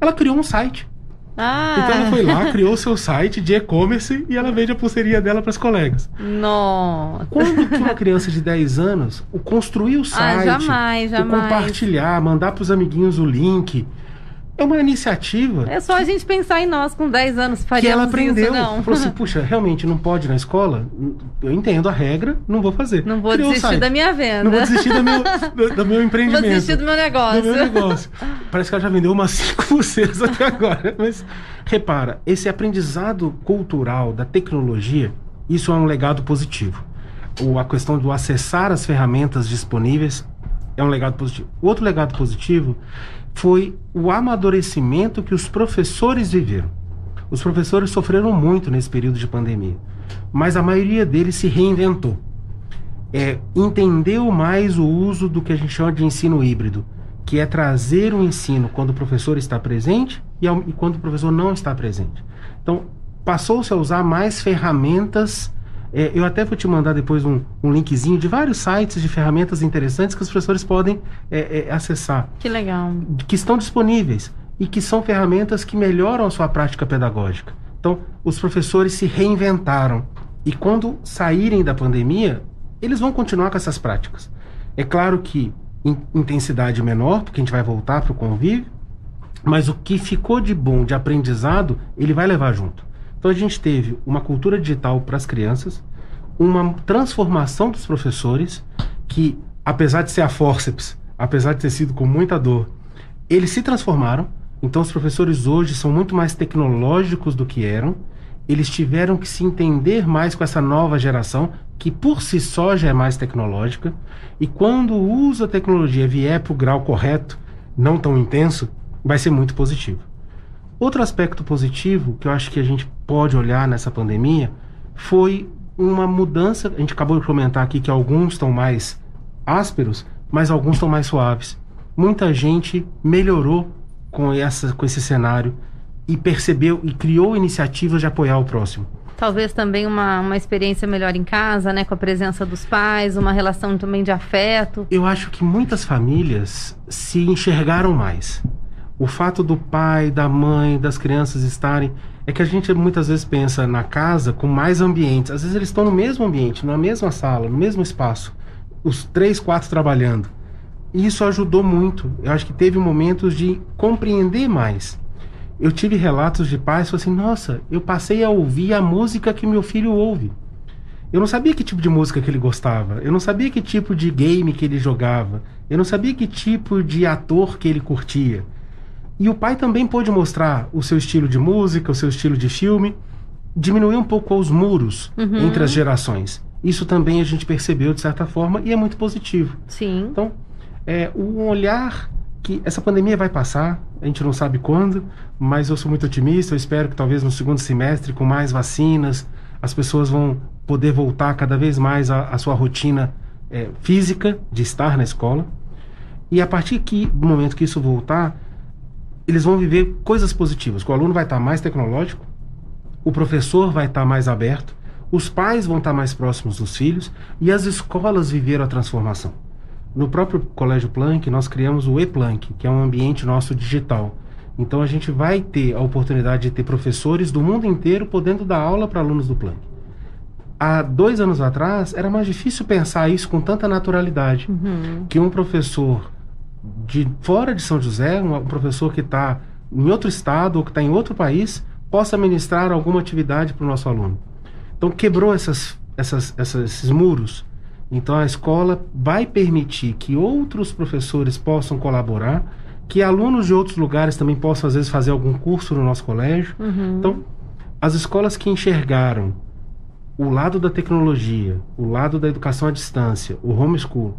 Ela criou um site ah. Então ela foi lá, criou seu site de e-commerce e ela vende a pulseirinha dela para as colegas. Nossa. Quando que uma criança de 10 anos, o construir o ah, site, ah, jamais, jamais. o compartilhar, mandar para os amiguinhos o link, é uma iniciativa. É só a gente pensar em nós com 10 anos faríamos que ela aprendeu. Isso, não. Falou assim, puxa, realmente não pode na escola? Eu entendo a regra, não vou fazer. Não vou Criou desistir da minha venda. Não vou desistir do meu, do, meu empreendimento. Vou desistir do meu negócio. Do meu negócio. Parece que ela já vendeu umas 5 pulseiras até agora. Mas repara, esse aprendizado cultural da tecnologia, isso é um legado positivo. O, a questão do acessar as ferramentas disponíveis é um legado positivo. O outro legado positivo foi o amadurecimento que os professores viveram. Os professores sofreram muito nesse período de pandemia, mas a maioria deles se reinventou. É, entendeu mais o uso do que a gente chama de ensino híbrido, que é trazer o ensino quando o professor está presente e, e quando o professor não está presente. Então, passou-se a usar mais ferramentas é, eu até vou te mandar depois um, um, linkzinho de vários sites de ferramentas interessantes que os professores podem é, é, acessar. Que legal. Que estão disponíveis e que são ferramentas que melhoram a sua prática pedagógica. Então, os professores se reinventaram e quando saírem da pandemia, eles vão continuar com essas práticas. É claro que em intensidade menor, porque a gente vai voltar para o convívio, mas o que ficou de bom, de aprendizado, ele vai levar junto. Então a gente teve uma cultura digital para as crianças, uma transformação dos professores, que apesar de ser a forceps, apesar de ter sido com muita dor, eles se transformaram. Então os professores hoje são muito mais tecnológicos do que eram. Eles tiveram que se entender mais com essa nova geração, que por si só já é mais tecnológica. E quando o uso da tecnologia vier para o grau correto, não tão intenso, vai ser muito positivo. Outro aspecto positivo que eu acho que a gente pode olhar nessa pandemia foi uma mudança. A gente acabou de comentar aqui que alguns estão mais ásperos, mas alguns estão mais suaves. Muita gente melhorou com, essa, com esse cenário e percebeu e criou iniciativas de apoiar o próximo. Talvez também uma, uma experiência melhor em casa, né? Com a presença dos pais, uma relação também de afeto. Eu acho que muitas famílias se enxergaram mais o fato do pai, da mãe, das crianças estarem. É que a gente muitas vezes pensa na casa com mais ambientes. Às vezes eles estão no mesmo ambiente, na mesma sala, no mesmo espaço. Os três, quatro trabalhando. E isso ajudou muito. Eu acho que teve momentos de compreender mais. Eu tive relatos de pais que assim: nossa, eu passei a ouvir a música que meu filho ouve. Eu não sabia que tipo de música que ele gostava. Eu não sabia que tipo de game que ele jogava. Eu não sabia que tipo de ator que ele curtia. E o pai também pôde mostrar o seu estilo de música, o seu estilo de filme, diminuir um pouco os muros uhum. entre as gerações. Isso também a gente percebeu de certa forma e é muito positivo. Sim. Então, é um olhar que essa pandemia vai passar, a gente não sabe quando, mas eu sou muito otimista, eu espero que talvez no segundo semestre, com mais vacinas, as pessoas vão poder voltar cada vez mais à, à sua rotina é, física de estar na escola. E a partir que, do momento que isso voltar, eles vão viver coisas positivas. O aluno vai estar mais tecnológico, o professor vai estar mais aberto, os pais vão estar mais próximos dos filhos e as escolas viveram a transformação. No próprio Colégio Planck, nós criamos o E-Planck, que é um ambiente nosso digital. Então a gente vai ter a oportunidade de ter professores do mundo inteiro podendo dar aula para alunos do Planck. Há dois anos atrás era mais difícil pensar isso com tanta naturalidade. Uhum. Que um professor de fora de São José, um professor que está em outro estado ou que está em outro país, possa ministrar alguma atividade para o nosso aluno. Então quebrou essas, essas, essas, esses muros. Então a escola vai permitir que outros professores possam colaborar que alunos de outros lugares também possam, às vezes, fazer algum curso no nosso colégio. Uhum. Então, as escolas que enxergaram o lado da tecnologia, o lado da educação à distância, o homeschool,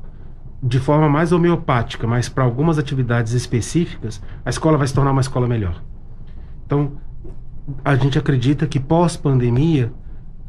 de forma mais homeopática, mas para algumas atividades específicas, a escola vai se tornar uma escola melhor. Então, a gente acredita que pós-pandemia,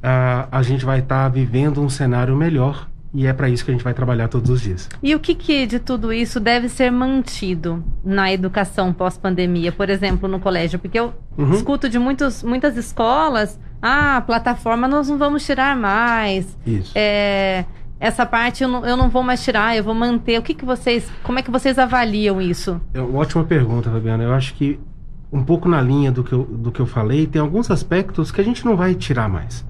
a, a gente vai estar tá vivendo um cenário melhor e é para isso que a gente vai trabalhar todos os dias. E o que, que de tudo isso deve ser mantido na educação pós-pandemia, por exemplo, no colégio? Porque eu uhum. escuto de muitos, muitas escolas, ah, plataforma nós não vamos tirar mais. Isso. É, essa parte eu não, eu não vou mais tirar, eu vou manter. O que, que vocês, como é que vocês avaliam isso? É uma ótima pergunta, Fabiana. Eu acho que um pouco na linha do que eu, do que eu falei, tem alguns aspectos que a gente não vai tirar mais.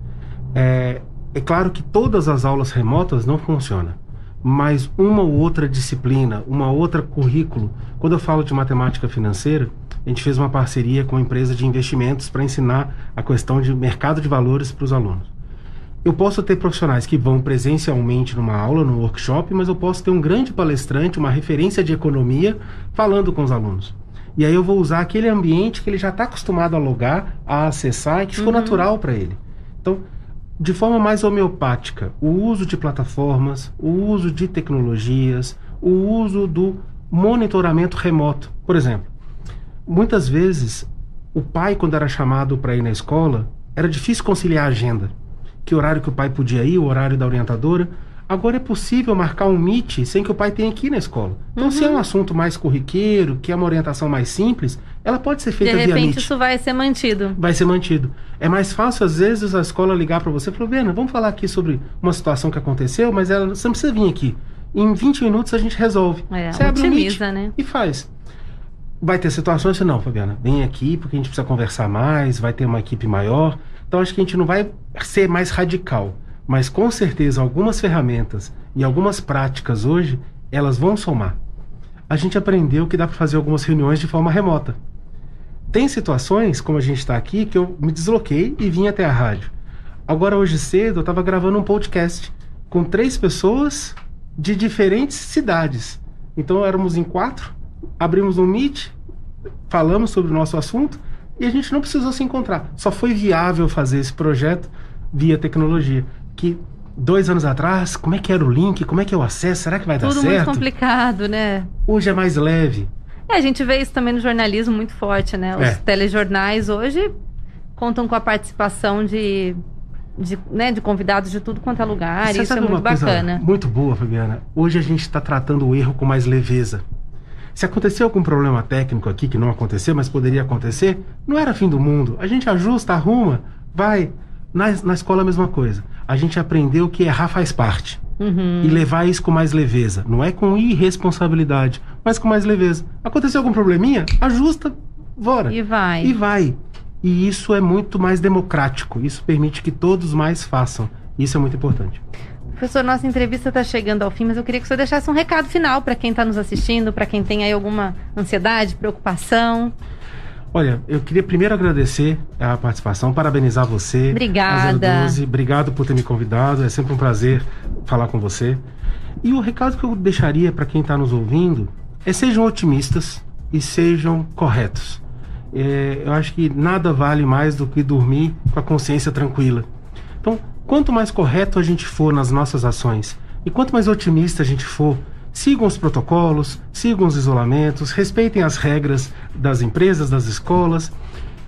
É, é claro que todas as aulas remotas não funcionam, mas uma ou outra disciplina, uma outra currículo. Quando eu falo de matemática financeira, a gente fez uma parceria com uma empresa de investimentos para ensinar a questão de mercado de valores para os alunos. Eu posso ter profissionais que vão presencialmente numa aula, num workshop, mas eu posso ter um grande palestrante, uma referência de economia, falando com os alunos. E aí eu vou usar aquele ambiente que ele já está acostumado a logar, a acessar e que ficou uhum. natural para ele. Então, de forma mais homeopática, o uso de plataformas, o uso de tecnologias, o uso do monitoramento remoto. Por exemplo, muitas vezes o pai, quando era chamado para ir na escola, era difícil conciliar a agenda. Que horário que o pai podia ir, o horário da orientadora. Agora é possível marcar um meet sem que o pai tenha ir na escola. Então, uhum. se é um assunto mais corriqueiro, que é uma orientação mais simples, ela pode ser feita via meet. De repente isso vai ser mantido. Vai ser mantido. É mais fácil, às vezes, a escola ligar para você e falar, Vena, vamos falar aqui sobre uma situação que aconteceu, mas ela, você não precisa vir aqui. Em 20 minutos a gente resolve. É, você abre um meet né? e faz. Vai ter situações que não, Fabiana, vem aqui porque a gente precisa conversar mais, vai ter uma equipe maior. Então acho que a gente não vai ser mais radical mas com certeza algumas ferramentas e algumas práticas hoje, elas vão somar. A gente aprendeu que dá para fazer algumas reuniões de forma remota. Tem situações, como a gente está aqui, que eu me desloquei e vim até a rádio. Agora, hoje cedo, eu estava gravando um podcast com três pessoas de diferentes cidades. Então, éramos em quatro, abrimos um Meet, falamos sobre o nosso assunto e a gente não precisou se encontrar. Só foi viável fazer esse projeto via tecnologia que dois anos atrás, como é que era o link, como é que é o acesso, será que vai Tudo dar certo? Tudo muito complicado, né? Hoje é mais leve. É, a gente vê isso também no jornalismo muito forte, né? Os é. telejornais hoje contam com a participação de, de, né, de convidados de tudo quanto é lugar, Você isso é muito bacana. Muito boa, Fabiana. Hoje a gente está tratando o erro com mais leveza. Se aconteceu algum problema técnico aqui que não aconteceu, mas poderia acontecer, não era fim do mundo. A gente ajusta, arruma, vai. Na, na escola a mesma coisa. A gente aprendeu que errar faz parte. Uhum. E levar isso com mais leveza. Não é com irresponsabilidade, mas com mais leveza. Aconteceu algum probleminha? Ajusta, bora. E vai. E vai. E isso é muito mais democrático. Isso permite que todos mais façam. Isso é muito importante. Professor, nossa entrevista está chegando ao fim, mas eu queria que o senhor deixasse um recado final para quem está nos assistindo, para quem tem aí alguma ansiedade, preocupação. Olha, eu queria primeiro agradecer a participação, parabenizar você. Obrigada. 012, obrigado por ter me convidado, é sempre um prazer falar com você. E o recado que eu deixaria para quem está nos ouvindo é sejam otimistas e sejam corretos. É, eu acho que nada vale mais do que dormir com a consciência tranquila. Então, quanto mais correto a gente for nas nossas ações e quanto mais otimista a gente for Sigam os protocolos, sigam os isolamentos, respeitem as regras das empresas, das escolas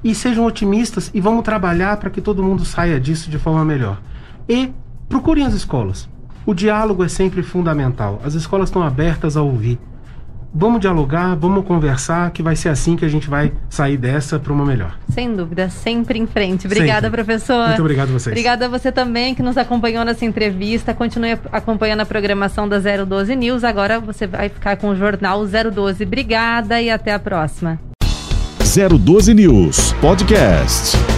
e sejam otimistas e vamos trabalhar para que todo mundo saia disso de forma melhor. E procurem as escolas. O diálogo é sempre fundamental. As escolas estão abertas a ouvir. Vamos dialogar, vamos conversar, que vai ser assim que a gente vai sair dessa para uma melhor. Sem dúvida, sempre em frente. Obrigada, Sempre. professor. Muito obrigado a vocês. Obrigada a você também que nos acompanhou nessa entrevista. Continue acompanhando a programação da 012 News. Agora você vai ficar com o Jornal 012. Obrigada e até a próxima. 012 News Podcast.